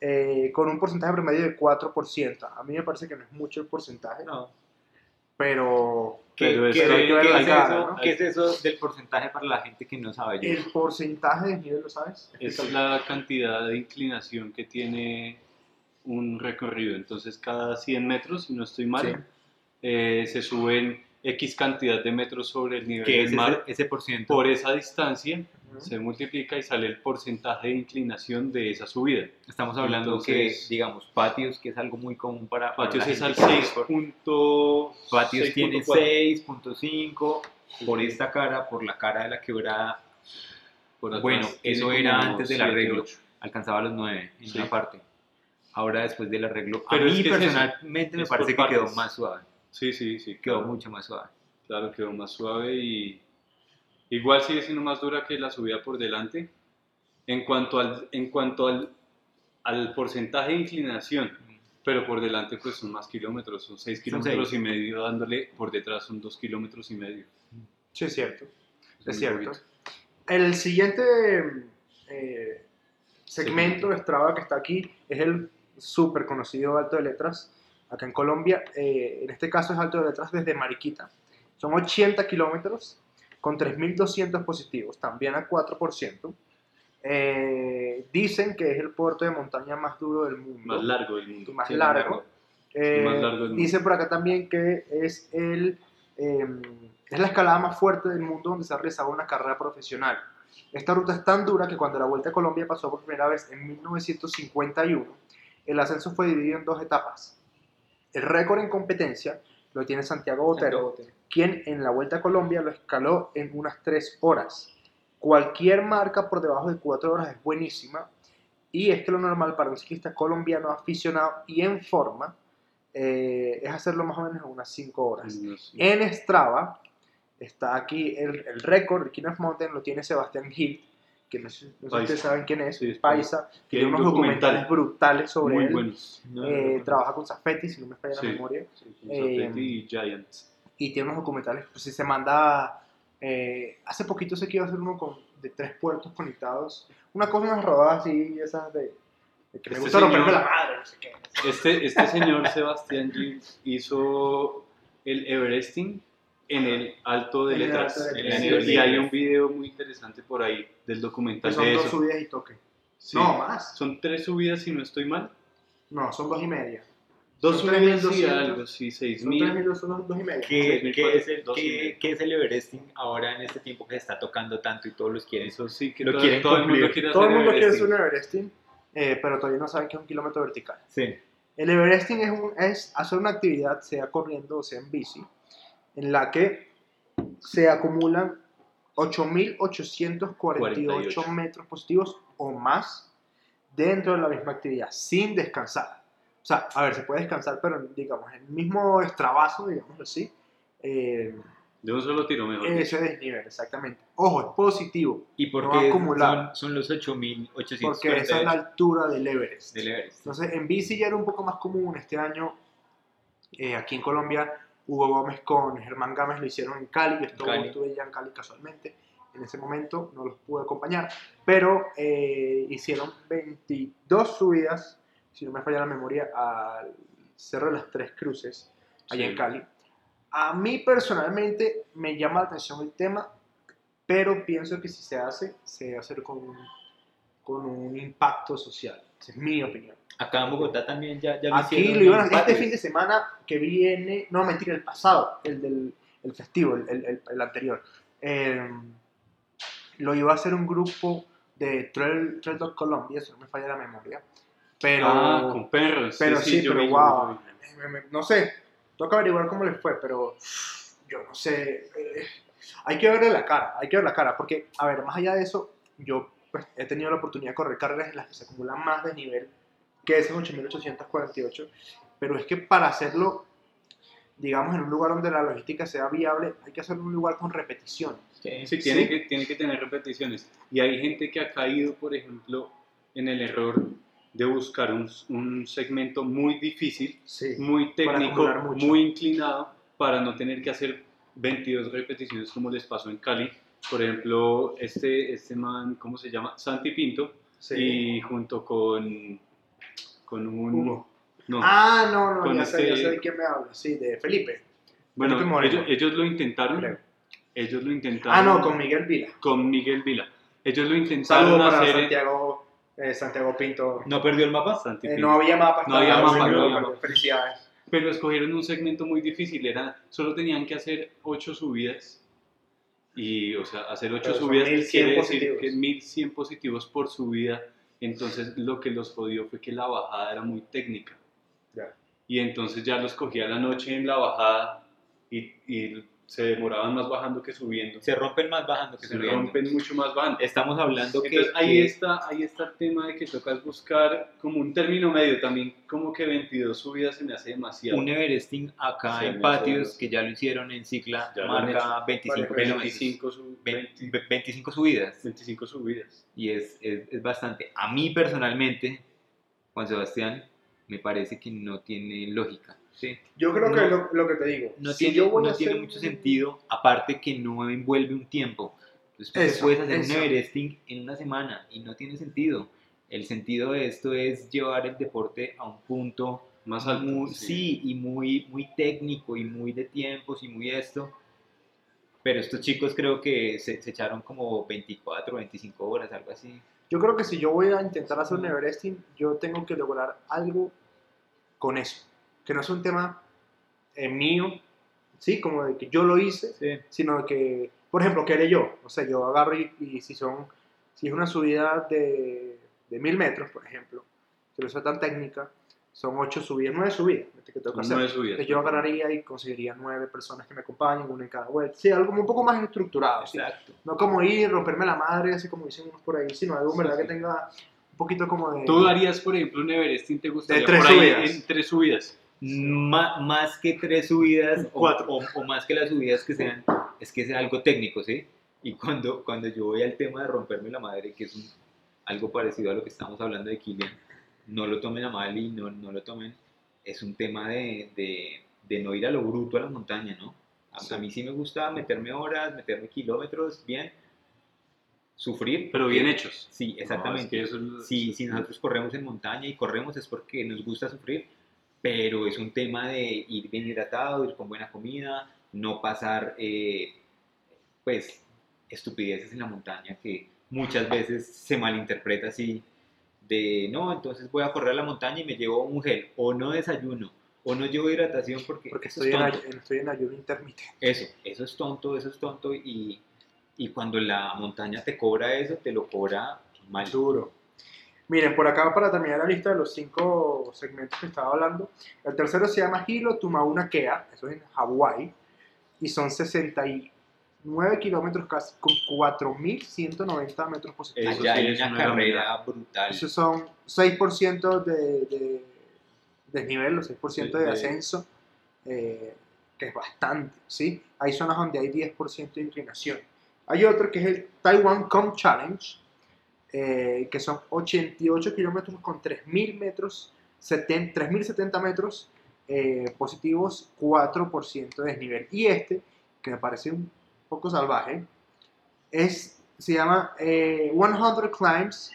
eh, con un porcentaje promedio de 4%. A mí me parece que no es mucho el porcentaje. Pero ¿Qué, Pero es qué- que es cara, eso, ¿no? qué es eso del porcentaje para la gente que no sabe? Yo? el porcentaje de nivel, ¿lo sabes? Es Explícalo. la cantidad de inclinación que tiene un recorrido. Entonces, cada 100 metros, si no estoy mal, Sí. eh, se suben X cantidad de metros sobre el nivel ¿Qué del es mar. ese, ese por ciento? Por esa distancia Ujú. se multiplica y sale el porcentaje de inclinación de esa subida. Estamos hablando Entonces- que, digamos, patios, que es algo muy común para, para Patios la es al que corre por- 6. Patios tiene 6.5 por esta cara, por la cara de la quebrada. Bueno, eso era antes del arreglo. Alcanzaba los 9 en Sí. una parte. Ahora después del arreglo, Pero a mí que es eso, personalmente me es parece que por quedó partes. más suave. Sí, sí, sí. Quedó claro. mucho más suave. Claro, quedó más suave y igual sigue siendo más dura que la subida por delante. En cuanto al, en cuanto al, al porcentaje de inclinación, pero por delante pues son más kilómetros, son 6 Son kilómetros seis. y medio dándole, por detrás son 2 kilómetros y medio. Sí, es cierto. muy Es cierto. poquito. El siguiente eh, segmento de Strava que está aquí es el súper conocido Alto de Letras, acá en Colombia. Eh, en este caso es Alto de Letras desde Mariquita. Son 80 kilómetros con 3.200 positivos, también a 4%. Eh, dicen que es el puerto de montaña más duro del mundo. Más largo del mundo. más Sí, largo. Eh, más largo del mundo. dice por acá también que es, el, eh, es la escalada más fuerte del mundo donde se ha realizado una carrera profesional. Esta ruta es tan dura que cuando la Vuelta a Colombia pasó por primera vez en 1951, el ascenso fue dividido en dos etapas. El récord en competencia lo tiene Santiago Botero, quien en la Vuelta a Colombia lo escaló en unas 3 horas. Cualquier marca por debajo de 4 horas es buenísima y es que lo normal para un ciclista colombiano aficionado y en forma eh, es hacerlo más o menos en unas 5 horas. En Strava está aquí el, el récord, el King of Mountain lo tiene Sebastián Gil, que no sé, no sé si ustedes saben quién es, Sí, es Paisa, que Tiene tiene un unos documental documentales brutales sobre él. buenos. Eh, trabaja con Zafetti, si no me falla Sí. la memoria Sí, Eh, Safety y Giants. y tiene unos documentales, pues si se manda, eh, hace poquito sé que iba a hacer uno con, de tres puertos conectados, una cosa, unas rodadas así, esas de, de que me Este gusta romperme señor- la madre, no sé qué. Este, este señor Sebastián Gil hizo el Everesting en el Alto de En el Letras. Alto de En Letras. el- y hay un video muy interesante por ahí del Que documental son de dos eso. subidas y toque. Sí. No, más. Son tres subidas si no estoy mal. No, son dos y media. Dos Son subidas y 3.200. algo, sí, seis Son mil. tres mil, son dos, dos y media. ¿Qué, 6.000 qué es el, dos y qué- qué es el Everesting ahora en este tiempo que se está tocando tanto y todos los quieren? Eso sí, que Lo todo, quieren todo el mundo cumplir. quiere Todo el hacer mundo quiere Everesting. hacer un Everesting. eh, pero todavía no saben qué es un kilómetro vertical. Sí. El Everesting es, un- es hacer una actividad, sea corriendo o sea en bici, en la que se acumulan 8.848 48. metros positivos o más dentro de la misma actividad, sin descansar. O sea, a ver, se puede descansar, pero digamos, el mismo extravaso, digamos así, eh, De un solo tiro, mejor. dicho. ese desnivel, exactamente. Ojo, es positivo, ¿Y No por qué acumular. son, son los 8.848 porque esa es la altura del Everest. del Everest? Entonces, en bici ya era un poco más común. Este año, eh, aquí en Colombia, Hugo Gómez con Germán Gámez lo hicieron en Cali. Yo estuve, Cali. estuve ya en Cali casualmente. En ese momento no los pude acompañar. Pero eh, hicieron 22 subidas, si no me falla la memoria, al Cerro de las Tres Cruces, allá Sí. en Cali. A mí personalmente me llama la atención el tema, pero pienso que si se hace, se debe hacer con con un impacto social. Esa es mi opinión. Acá en Bogotá también ya, ya lo Aquí lo iban a este fin de semana que viene, no mentira, el pasado, el del el festivo, el, el- el- anterior. Eh, lo iba a hacer un grupo de Trail, Trail Dog Colombia, si no me falla la memoria. Pero, ah, con perros. pero sí, yo pero vi, yo wow, vi. me- me- no sé, toca averiguar cómo les fue, pero yo no sé, eh, hay que verle la cara, hay que ver la cara, porque, a ver, más allá de eso, yo pues, he tenido la oportunidad de correr carreras en las que se acumulan más de nivel que esos 8848, pero es que para hacerlo, digamos, en un lugar donde la logística sea viable, hay que hacerlo en un lugar con repeticiones. Sí. Sí, tiene, Sí. Que, tiene que tener repeticiones. Y hay gente que ha caído, por ejemplo, en el error de buscar un, un segmento muy difícil, Sí. muy técnico, muy inclinado, para no tener que hacer 22 repeticiones como les pasó en Cali. Por ejemplo, este, este man, ¿cómo se llama? Santi Pinto, y junto con, con un... Hugo. No, Ah, no, no, Con ya, sé, ya este- sé de quién me habla, sí, de Felipe. bueno, Felipe ellos, ellos lo intentaron, creo. ellos lo intentaron Ah, no, con Miguel Vila. con Miguel Vila. Ellos lo intentaron saludo para hacer en- Santiago, eh, Santiago Pinto. ¿No perdió el mapa? Santi Eh, Pinto. no había mapa. No había estaba mapa, no Felicidades. pero escogieron un segmento muy difícil, era, solo tenían que hacer 8 subidas y, o sea, hacer 8 Pero son subidas 1100 quiere decir positivos. que 1100 positivos por subida, entonces lo que los jodió fue que la bajada era muy técnica Ya. y entonces ya los cogía la noche en la bajada y, y se demoraban más bajando que subiendo, Se rompen más bajando que se subiendo. rompen mucho más bajando. Estamos hablando que, Entonces ahí que está, ahí está el tema de que tocas buscar como un término medio también, como que 22 subidas se me hace demasiado. un Everesting acá Sí, en patios, que ya lo hicieron en Cicla, Ya marca 25 Vale, kilómetros. 25, su- 20 20 25 subidas. 25 subidas. Y es, es, es bastante. A mí personalmente, Juan Sebastián, me parece que no tiene lógica. ¿Sí? Yo creo que No. lo, lo que te digo. No, si tiene, yo voy no a tiene hacer mucho sentido, aparte que no envuelve un tiempo. Entonces, Eso, puedes hacer eso. un Everesting en una semana y no tiene sentido. El sentido de esto es llevar el deporte a un punto Más alto. muy- sí. y muy, muy técnico y muy de tiempos y muy esto. Pero estos chicos creo que se, se echaron como 24, 25 horas, algo así. Yo creo que si yo voy a intentar hacer un Everesting, yo tengo que lograr algo con eso. Que no es un tema eh, mío, sí, como de que yo lo hice, Sí. sino que, por ejemplo, ¿qué haré yo? O sea, yo agarro y, y si son, si es una subida de, de mil metros, por ejemplo, que no sea tan técnica, son ocho subidas, nueve subidas que tengo que hacer. Subidas. Yo agarraría y conseguiría nueve personas que me acompañen, una en cada web. Sí, algo un poco más estructurado. ¿sí? Exacto. No como ir, romperme la madre, así como dicen unos por ahí, sino algo Sí, verdad sí. que tenga un poquito como de... Tú harías, por ejemplo, un Everesting, ¿te gustaría? De tres por ahí subidas. En tres subidas. Ma- más que tres subidas o, Cuatro. o- o más que las subidas que sean, es que sea algo técnico, ¿sí? Y cuando, cuando yo voy al tema de romperme la madre, que es un- algo parecido a lo que estamos hablando de Kilian, no lo tomen a mal y no, no lo tomen, es un tema de, de, de no ir a lo bruto a la montaña, ¿no? A, Sí. a mí sí me gusta meterme horas, meterme kilómetros, bien, sufrir. Pero bien hechos. Sí, No, es exactamente. que eso es- si, si nosotros corremos en montaña y corremos es porque nos gusta sufrir, pero es un tema de ir bien hidratado, ir con buena comida, no pasar, eh, pues, estupideces en la montaña que muchas veces se malinterpreta así de, no, entonces voy a correr a la montaña y me llevo un gel, o no desayuno, o no llevo hidratación porque, estoy es en, tonto. estoy en ayuno intermitente. Eso, eso es tonto, eso es tonto y, y cuando la montaña te cobra eso, te lo cobra mal. Duro. Miren, por acá para terminar la lista de los cinco segmentos que estaba hablando, el tercero se llama Hilo Tumauna Kea, eso es en Hawái, y son 69 kilómetros casi con 4.190 metros positivos. Eso sí hay es una carrera brutal. Esos son 6% de, de desnivel, o 6% Sí, de de- ascenso, eh, que es bastante, ¿sí? Hay zonas donde hay 10% de inclinación. Hay otro que es el Taiwan Com Challenge, eh, que son 88 kilómetros con 3.000 metros, 70 3.070 metros eh, positivos, 4% de desnivel. Y este, que me parece un poco salvaje, es, se llama eh, 100 Climbs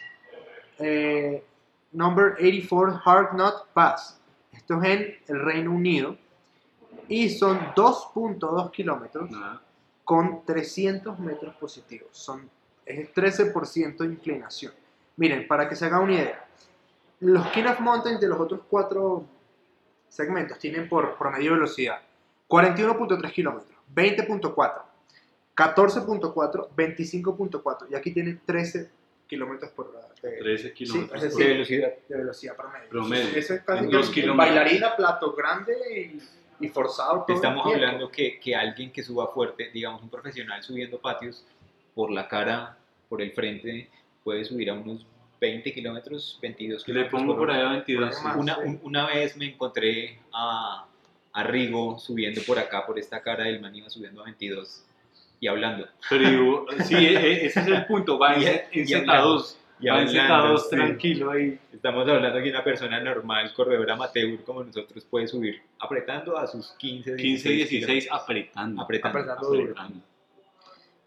eh, Number 84 Hard Knot Pass. Esto es en el Reino Unido. Y son 2.2 kilómetros con 300 metros positivos. Son, es el 13% de inclinación. Miren, para que se hagan una idea, los King of Mountains de los otros cuatro segmentos tienen por promedio velocidad 41.3 kilómetros, 20.4, 14.4, 25.4 y aquí tiene 13 kilómetros por hora de, 13 kilómetros es por decir, de velocidad. de velocidad promedio. Promedio. Eso es casi que un bailarina, plato grande y, y forzado. todo Estamos hablando que, que alguien que suba fuerte, digamos un profesional subiendo patios, por la cara, por el frente, puede subir a unos 20 kilómetros, 22 Le kilómetros. pongo por hora. ahí a 22. Por. Una, un- una vez me encontré a, a Rigo subiendo por acá, por esta cara, el man iba subiendo a 22 y hablando. Pero digo, sí, e- e- ese es el punto. Va en, Y- en Z2. Y Va en hablando, Z2 sí. tranquilo ahí. Estamos hablando que una persona normal, corredora amateur como nosotros, puede subir apretando a sus 15, 15, 16 16 kilómetros. apretando. apretando. Apretando duro. apretando.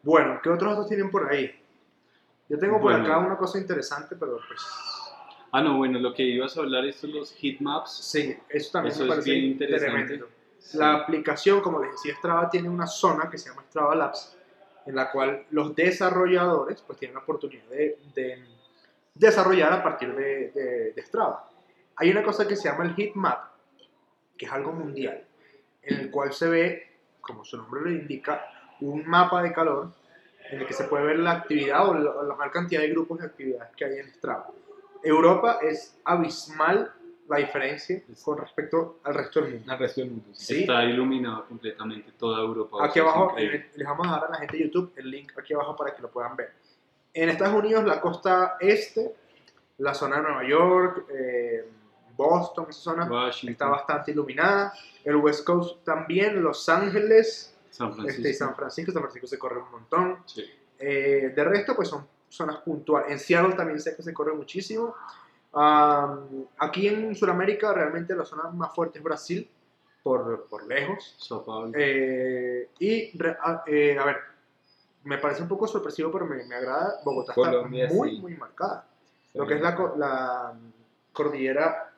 Bueno, ¿qué otros datos tienen por ahí? Yo tengo por Bueno. acá una cosa interesante, pero pues Ah, no, bueno, lo que ibas a hablar, estos los heat maps. sí, eso también Eso me es parece bien interesante. tremendo. Sí. La aplicación, como les decía, Strava tiene una zona que se llama Strava Labs, en la cual los desarrolladores pues tienen la oportunidad de, de desarrollar a partir de, de- de Strava. Hay una cosa que se llama el heat map, que es algo mundial, en el cual se ve, como su nombre lo indica, un mapa de calor en el que se puede ver la actividad o la, la mayor cantidad de grupos de actividades que hay en Strava. Europa es abismal la diferencia con respecto al resto del mundo. Al resto del mundo. sí. Está iluminado completamente toda Europa. Aquí abajo, les vamos a dar a la gente de YouTube el link aquí abajo para que lo puedan ver. En Estados Unidos, la costa este, la zona de Nueva York, eh, Boston, esa zona Washington, está bastante iluminada. El West Coast también, Los Ángeles, San Francisco. este, San Francisco, San Francisco se corre un montón. Sí. Eh, de resto, pues son zonas puntuales. En Seattle también sé que se corre muchísimo. Am, aquí en Sudamérica, realmente la zona más fuerte es Brasil, por, por lejos. Eh, y, re- a, eh, a ver, me parece un poco sorpresivo, pero me, me agrada. Bogotá Colombia, está muy, sí. muy marcada. Lo que es la, la cordillera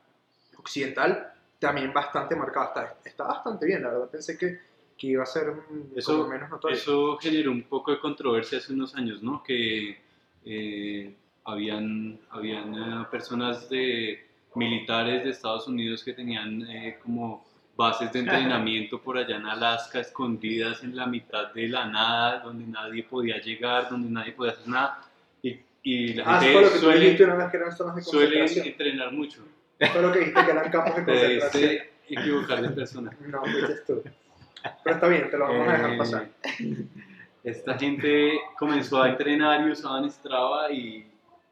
occidental, también bastante marcada. Está, está bastante bien, la verdad. Pensé que, que iba a ser Eso- como menos notorio. Eso generó un poco de controversia hace unos años, ¿no? Que eh, habían, habían eh, personas de militares de Estados Unidos que tenían eh, como bases de entrenamiento por allá en Alaska, escondidas en la mitad de la nada, donde nadie podía llegar, donde nadie podía hacer nada. Y, y la Ah, gente lo que suele, dijiste vez que eran zonas de suele concentración. entrenar mucho. Fue lo que dijiste que eran campos de Te concentración. debiste equivocar de persona. No, fuiste tú. Pero está bien, te lo vamos a dejar Eh, pasar. Esta gente comenzó a entrenar y usaban Strava y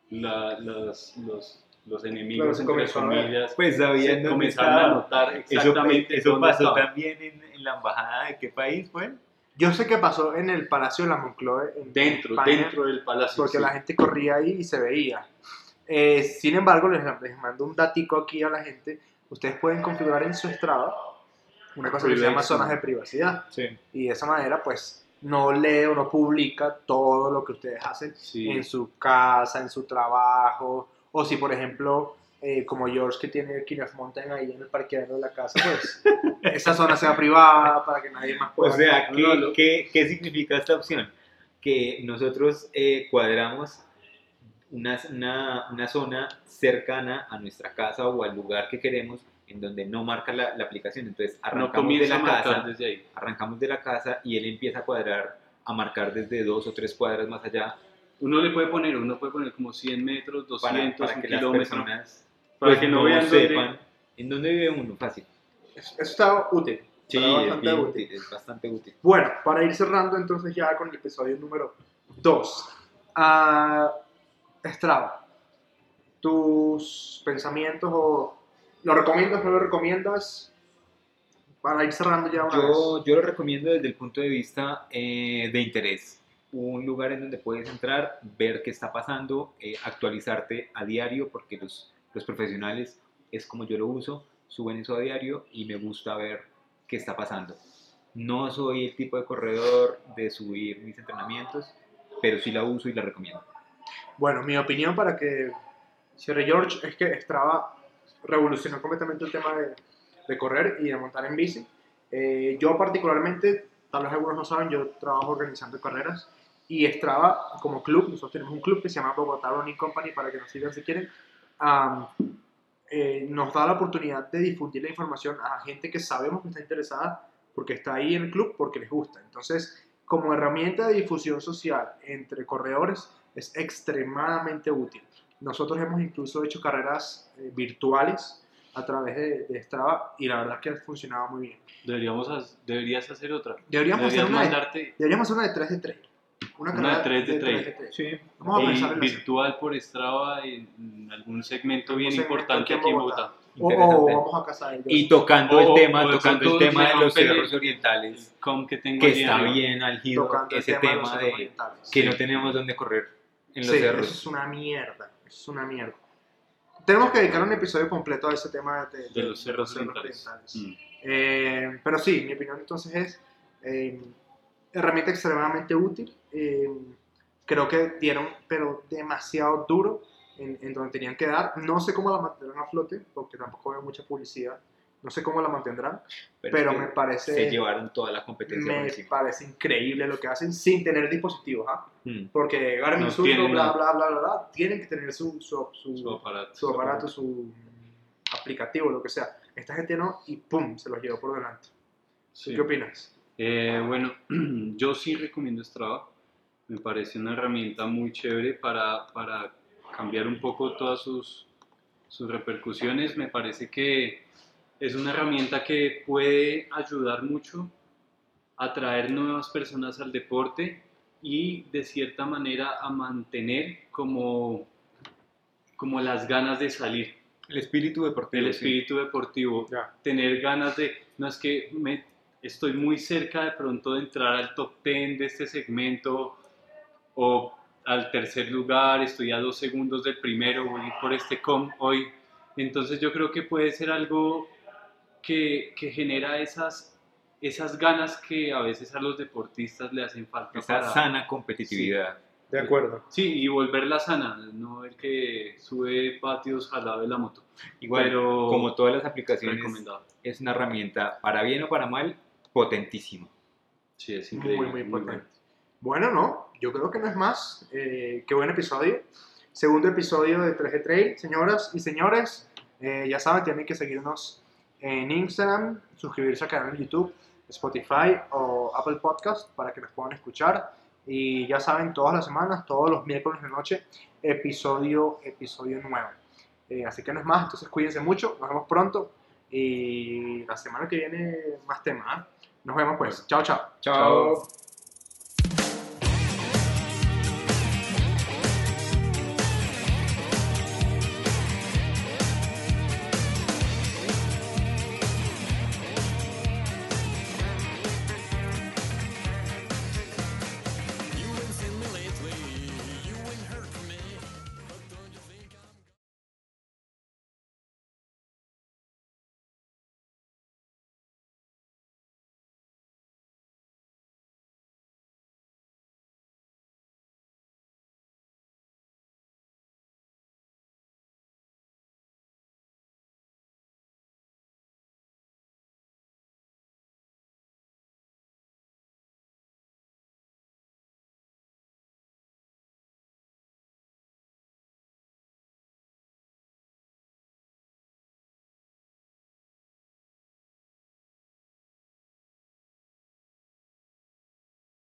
la- los, los, los enemigos, Claro, se entre comillas, Pues sabían dónde comenzaron a notar Eso, exactamente eso dónde pasó estaba. también en, en la embajada de qué país fue. Yo sé que pasó en el Palacio de la Moncloa. en Dentro, España, dentro del palacio. Porque sí. la gente corría ahí y se veía. Eh, sin embargo, les, les mando un datico aquí a la gente. Ustedes pueden configurar en su Strava una cosa que se llama zonas de privacidad. Sí. Y de esa manera, pues, no lee o no publica todo lo que ustedes hacen Sí. en su casa, en su trabajo. O si, por ejemplo, eh, como George que tiene King of Mountain ahí en el parqueadero de la casa, pues esa zona sea privada para que nadie más O pueda. sea, ¿qué, qué- qué significa esta opción? Que nosotros eh, cuadramos una, una, una zona cercana a nuestra casa o al lugar que queremos en donde no marca la, la aplicación. Entonces no arrancamos de comienza a la casa, desde ahí. arrancamos de la casa y él empieza a cuadrar, a marcar desde dos o tres cuadras más allá uno le puede poner, uno puede poner como 100 metros, 200, para, para que las kilómetro, personas para pues, que no, vean dónde- sepan en dónde vive uno, fácil. Eso está útil. Sí, es, bien útil. útil, es bastante útil. Bueno, para ir cerrando entonces ya con el episodio número 2. Strava, tus pensamientos o lo recomiendas, no lo recomiendas, para ir cerrando ya una vez. Yo, yo lo recomiendo desde el punto de vista eh, de interés. Un lugar en donde puedes entrar, ver qué está pasando, eh, actualizarte a diario, porque los, los profesionales, es como yo lo uso, suben eso a diario y me gusta ver qué está pasando. No soy el tipo de corredor de subir mis entrenamientos, pero sí la uso y la recomiendo. Bueno, mi opinión para que cierre George es que Strava revolucionó completamente el tema de, de correr y de montar en bici. Eh, yo particularmente, tal vez algunos no saben, yo trabajo organizando carreras y Strava como club, nosotros tenemos un club que se llama Bogotá Running Company para que nos sigan si quieren, am, eh, nos da la oportunidad de difundir la información a gente que sabemos que está interesada porque está ahí en el club, porque les gusta. Entonces, como herramienta de difusión social entre corredores, es extremadamente útil. Nosotros hemos incluso hecho carreras eh, virtuales a través de, de Strava y la verdad que ha funcionado muy bien. Deberíamos, deberías hacer otra. Deberíamos hacer una de, deberíamos hacer una de 3 de trail. Una, Una carrera de tres de trail. trail. Sí. Vamos a y pensar en virtual por Strava en, algún segmento bien segmento importante aquí en Bogotá. O, o Interesante. vamos a casa de ellos. Y tocando O- el tema, de tocando el tema de los cerros orientales, que tengo que está bien tocando el ese tema de tema de, orientales. que Sí. no tenemos dónde correr en los sí, cerros. eso es una mierda. Es una mierda. Tenemos que dedicar un episodio completo a ese tema de, De los cerros orientales. Mm. Eh, pero sí, mi opinión entonces es eh, herramienta extremadamente útil. eh, creo que dieron, pero demasiado duro en, en donde tenían que dar. No sé cómo la mantendrán a flote, porque tampoco veo mucha publicidad. No sé cómo la mantendrán, pero, me parece se llevaron toda la competencia me parece increíble lo que hacen sin tener dispositivos. ¿ah? Mm. Porque Garmin No tienen bla, bla, bla, bla, bla, tienen que tener su, su, su, Su aparato. su aparato, su aplicativo, lo que sea. Esta gente no, y pum, se los llevó por delante. Sí. ¿Qué opinas? Eh, bueno, yo sí recomiendo Strava. Me parece una herramienta muy chévere para, para cambiar un poco todas sus, sus repercusiones. Me parece que es una herramienta que puede ayudar mucho a traer nuevas personas al deporte y de cierta manera a mantener como, como las ganas de salir El espíritu deportivo. el sí. espíritu deportivo, tener ganas de, no es que me, estoy muy cerca de pronto de entrar al top 10 de este segmento o al tercer lugar, estoy a dos segundos del primero, voy por este com hoy. Entonces yo creo que puede ser algo que, que genera esas, esas ganas que a veces a los deportistas le hacen falta. Esa para- sana competitividad. De acuerdo. Sí, y volverla sana, no el que sube patios jalado de la moto. Igual, Pero como todas las aplicaciones, es una herramienta, para bien o para mal, potentísima. Sí, es increíble. muy muy potente. Bueno, no, yo creo que no es más. Eh, qué buen episodio. Segundo episodio de 3G Trail. Señoras y señores, eh, ya saben, tienen que seguirnos en Instagram, suscribirse al canal de YouTube, Spotify o Apple Podcast para que nos puedan escuchar. Y ya saben, todas las semanas, todos los miércoles de noche, episodio, episodio nuevo. Eh, así que no es más, entonces cuídense mucho, nos vemos pronto. Y la semana que viene más temas. ¿ah? Nos vemos pues. Chao, chao. Chao.